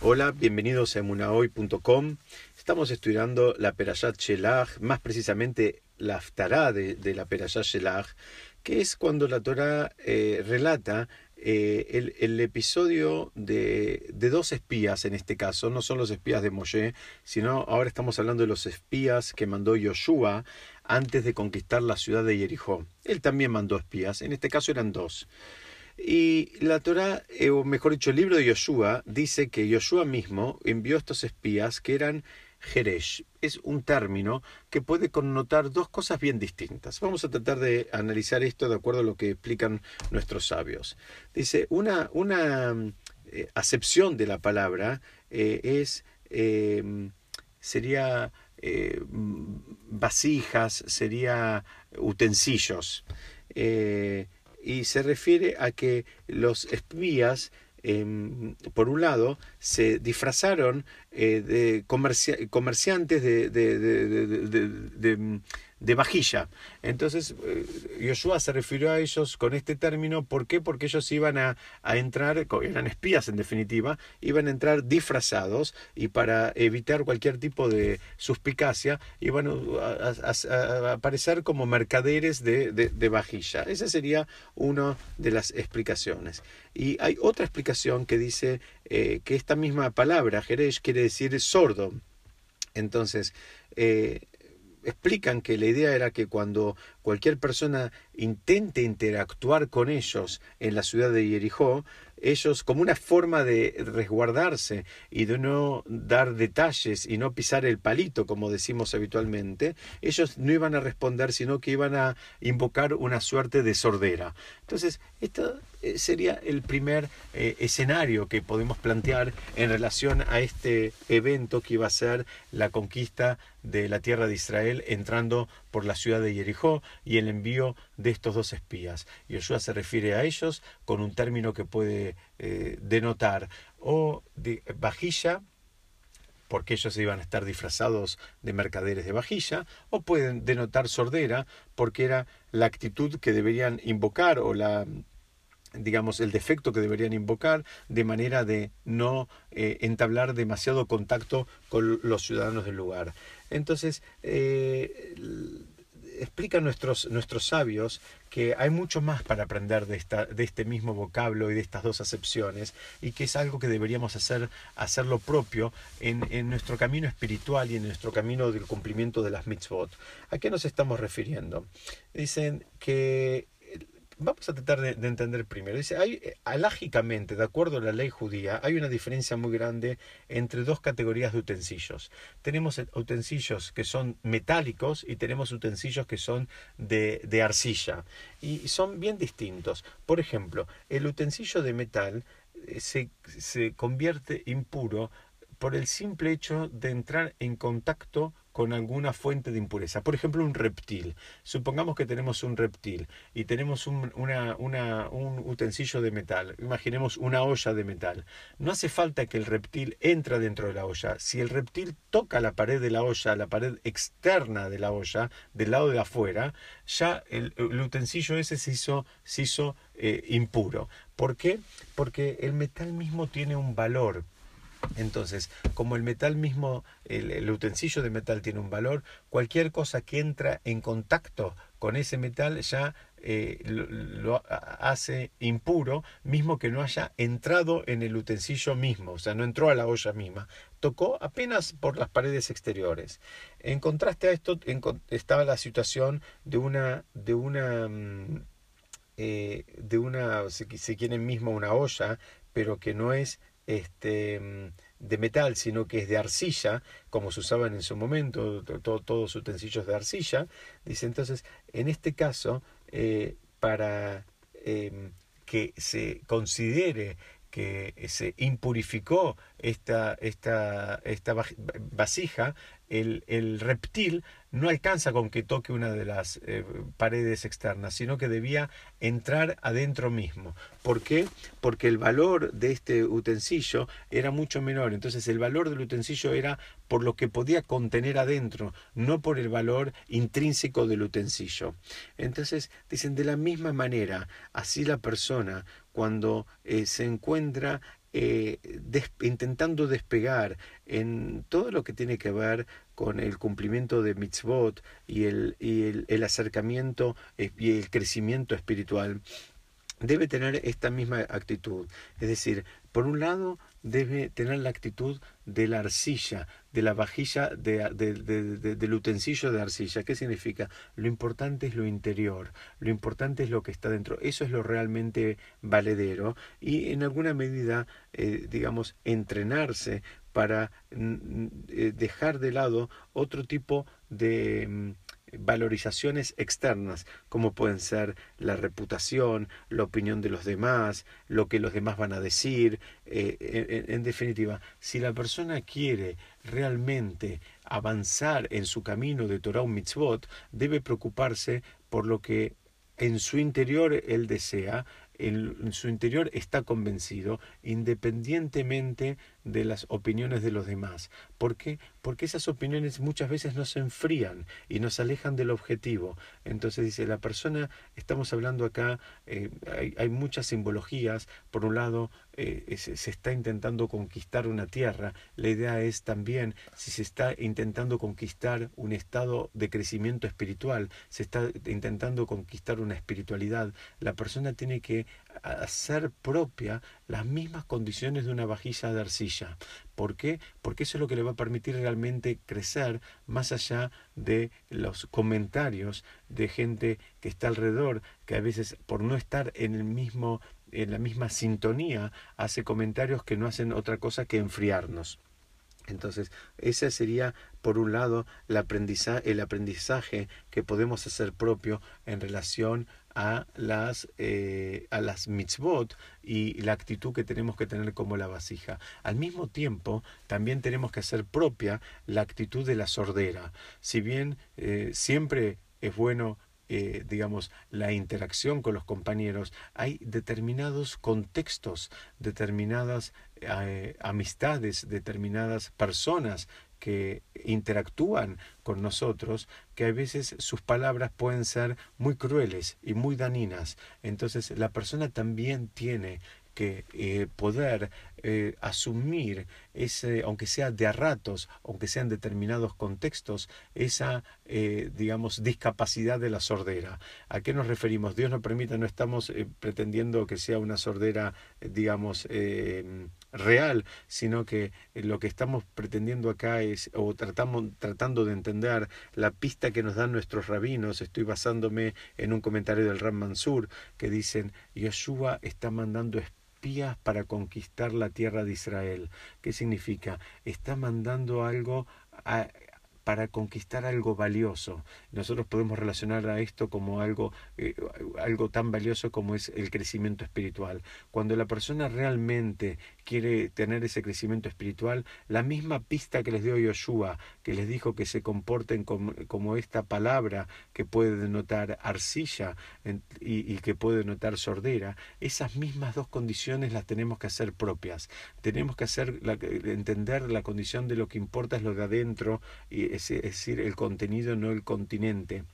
Hola, bienvenidos a emunahoy.com. Estamos estudiando la Perashat Shelach, más precisamente la Aftará de, la Perashat Shelach, que es cuando la Torah eh, relata eh, el, episodio de, dos espías en este caso, no son los espías de Moshe, sino ahora estamos hablando de los espías que mandó Yoshua antes de conquistar la ciudad de Jericó. Él también mandó espías, en este caso eran dos. Y la Torah, eh, o mejor dicho, el libro de Yoshua, dice que Yoshua mismo envió estos espías que eran Jeresh. Es un término que puede connotar dos cosas bien distintas. Vamos a tratar de analizar esto de acuerdo a lo que explican nuestros sabios. Dice, una, una eh, acepción de la palabra eh, es, sería vasijas, sería utensilios y se refiere a que los espías em, por un lado, se disfrazaron eh, de comerciantes de, de vajilla. Entonces, eh, Joshua se refirió a ellos con este término. ¿Por qué? Porque ellos iban a, entrar, eran espías en definitiva, iban a entrar disfrazados y para evitar cualquier tipo de suspicacia, iban a, aparecer como mercaderes de, vajilla. Esa sería una de las explicaciones. Y hay otra explicación que dice eh, que esta misma palabra, Jerez, quiere decir sordo. Entonces, eh, explican que la idea era que cuando cualquier persona intente interactuar con ellos en la ciudad de Jericó, ellos como una forma de resguardarse y de no dar detalles y no pisar el palito, como decimos habitualmente, ellos no iban a responder, sino que iban a invocar una suerte de sordera. Entonces, esto eh, sería el primer eh, escenario que podemos plantear en relación a este evento que iba a ser la conquista de la tierra de Israel entrando por la ciudad de Jericó y el envío de estos dos espías. Yoshua se refiere a ellos con un término que puede eh, denotar o de vajilla, porque ellos iban a estar disfrazados de mercaderes de vajilla, o pueden denotar sordera, porque era la actitud que deberían invocar o la digamos, el defecto que deberían invocar de manera de no eh, entablar demasiado contacto con los ciudadanos del lugar. Entonces, eh, explican nuestros, nuestros sabios que hay mucho más para aprender de, esta, de este mismo vocablo y de estas dos acepciones y que es algo que deberíamos hacer, hacerlo propio en, en nuestro camino espiritual y en nuestro camino del cumplimiento de las mitzvot. ¿A qué nos estamos refiriendo? Dicen que Vamos a tratar de, entender primero. Dice, hay, eh, alágicamente, de acuerdo a la ley judía, hay una diferencia muy grande entre dos categorías de utensilios. Tenemos utensilios que son metálicos y tenemos utensilios que son de, de arcilla. Y son bien distintos. Por ejemplo, el utensilio de metal eh, se, se convierte impuro por el simple hecho de entrar en contacto con alguna fuente de impureza. Por ejemplo, un reptil. Supongamos que tenemos un reptil y tenemos un, un utensilio de metal. Imaginemos una olla de metal. No hace falta que el reptil entre dentro de la olla. Si el reptil toca la pared de la olla, la pared externa de la olla, del lado de afuera, ya el, utensilio ese se hizo, se hizo eh, impuro. ¿Por qué? Porque el metal mismo tiene un valor entonces, como el metal mismo, el, utensilio de metal tiene un valor, cualquier cosa que entra en contacto con ese metal ya eh, lo, hace impuro, mismo que no haya entrado en el utensilio mismo, o sea, no entró a la olla misma, tocó apenas por las paredes exteriores. En contraste a esto estaba la situación de una, de una, mm, eh, de una, si quieren mismo una olla, pero que no es este, de metal, sino que es de arcilla, como se usaban en su momento, todos los utensilios de arcilla. Dice entonces, en este caso, eh, para em, que se considere que se impurificó esta, esta, esta vasija, el, el, reptil no alcanza con que toque una de las eh, paredes externas, sino que debía entrar adentro mismo. ¿Por qué? Porque el valor de este utensilio era mucho menor. Entonces el valor del utensilio era por lo que podía contener adentro, no por el valor intrínseco del utensilio. Entonces dicen de la misma manera, así la persona cuando eh, se encuentra eh, intentando despegar en todo lo que tiene que ver con el cumplimiento de mitzvot y el, y el acercamiento eh, y el crecimiento espiritual, debe tener esta misma actitud. Es decir, por un lado, debe tener la actitud de la arcilla, de la vajilla, de, del utensilio de arcilla. ¿Qué significa? Lo importante es lo interior, lo importante es lo que está dentro. Eso es lo realmente valedero y en alguna medida, eh, digamos, entrenarse para eh, dejar de lado otro tipo de mm, valorizaciones externas, como pueden ser la reputación, la opinión de los demás, lo que los demás van a decir. Eh, en, definitiva, si la persona quiere realmente avanzar en su camino de Torah o Mitzvot, debe preocuparse por lo que en su interior él desea, en, su interior está convencido, independientemente de las opiniones de los demás. ¿Por qué? Porque esas opiniones muchas veces nos enfrían y nos alejan del objetivo. Entonces dice, la persona, estamos hablando acá, eh, hay, muchas simbologías. Por un lado, eh, se, se, está intentando conquistar una tierra. La idea es también, si se está intentando conquistar un estado de crecimiento espiritual, se está intentando conquistar una espiritualidad, la persona tiene que hacer propia las mismas condiciones de una vajilla de arcilla. ¿Por qué? Porque eso es lo que le va a permitir realmente crecer más allá de los comentarios de gente que está alrededor, que a veces por no estar en el mismo en la misma sintonía hace comentarios que no hacen otra cosa que enfriarnos. Entonces, ese sería, por un lado, el aprendizaje, el aprendizaje que podemos hacer propio en relación a las, eh, a las mitzvot y la actitud que tenemos que tener como la vasija. Al mismo tiempo, también tenemos que hacer propia la actitud de la sordera. Si bien eh, siempre es bueno eh, digamos, la interacción con los compañeros, hay determinados contextos, determinadas amistades, determinadas personas que interactúan con nosotros, que a veces sus palabras pueden ser muy crueles y muy daninas. Entonces la persona también tiene que eh, poder eh, asumir ese, aunque sea de a ratos, aunque sean determinados contextos, esa, eh, digamos, discapacidad de la sordera. ¿A qué nos referimos? Dios nos permita, no estamos pretendiendo que sea una sordera, digamos, real, sino que lo que estamos pretendiendo acá es, o tratamos, tratando de entender la pista que nos dan nuestros rabinos, estoy basándome en un comentario del Ram Mansur, que dicen, Yeshua está mandando para conquistar la tierra de Israel. ¿Qué significa? Está mandando algo a, para conquistar algo valioso. Nosotros podemos relacionar a esto como algo, eh, algo tan valioso como es el crecimiento espiritual. Cuando la persona realmente quiere tener ese crecimiento espiritual, la misma pista que les dio Yoshua, que les dijo que se comporten como, esta palabra que puede denotar arcilla y, que puede denotar sordera, esas mismas dos condiciones las tenemos que hacer propias. Tenemos que hacer entender la condición de lo que importa es lo de adentro y es, decir, el contenido, no el continente.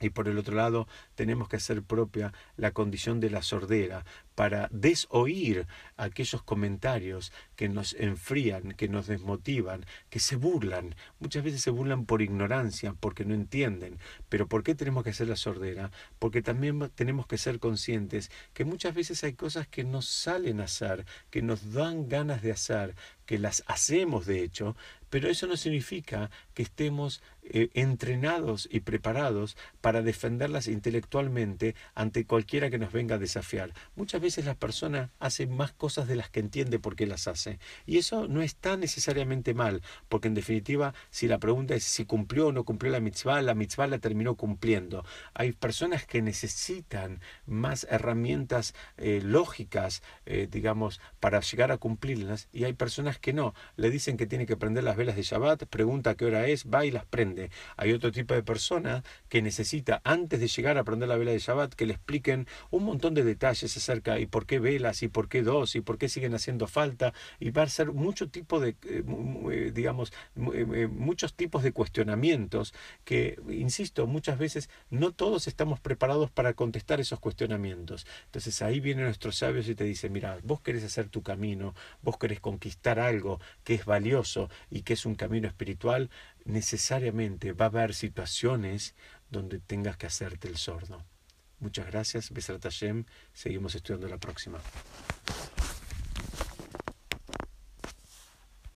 Y por el otro lado, tenemos que hacer propia la condición de la sordera para desoír aquellos comentarios que nos enfrían, que nos desmotivan, que se burlan. Muchas veces se burlan por ignorancia, porque no entienden. Pero ¿por qué tenemos que hacer la sordera? Porque también tenemos que ser conscientes que muchas veces hay cosas que nos salen a hacer, que nos dan ganas de hacer, que las hacemos de hecho, pero eso no significa que estemos eh, entrenados y preparados para defenderlas intelectualmente ante cualquiera que nos venga a desafiar. Muchas la persona hace más cosas de las que entiende por qué las hace. Y eso no está necesariamente mal, porque en definitiva, si la pregunta es si cumplió o no cumplió la mitzvah, la mitzvah la terminó cumpliendo. Hay personas que necesitan más herramientas eh, lógicas, eh, digamos, para llegar a cumplirlas, y hay personas que no. Le dicen que tiene que prender las velas de Shabbat, pregunta qué hora es, va y las prende. Hay otro tipo de persona que necesita, antes de llegar a prender la vela de Shabbat, que le expliquen un montón de detalles acerca ¿Y por qué velas? ¿Y por qué dos? ¿Y por qué siguen haciendo falta? Y va a ser mucho tipo de, eh, eh, digamos, eh, muchos tipos de cuestionamientos que, insisto, muchas veces no todos estamos preparados para contestar esos cuestionamientos. Entonces ahí vienen nuestros sabios y te dicen, mira, vos querés hacer tu camino, vos querés conquistar algo que es valioso y que es un camino espiritual, necesariamente va a haber situaciones donde tengas que hacerte el sordo. Muchas gracias, Besrat Hashem. Seguimos estudiando la próxima.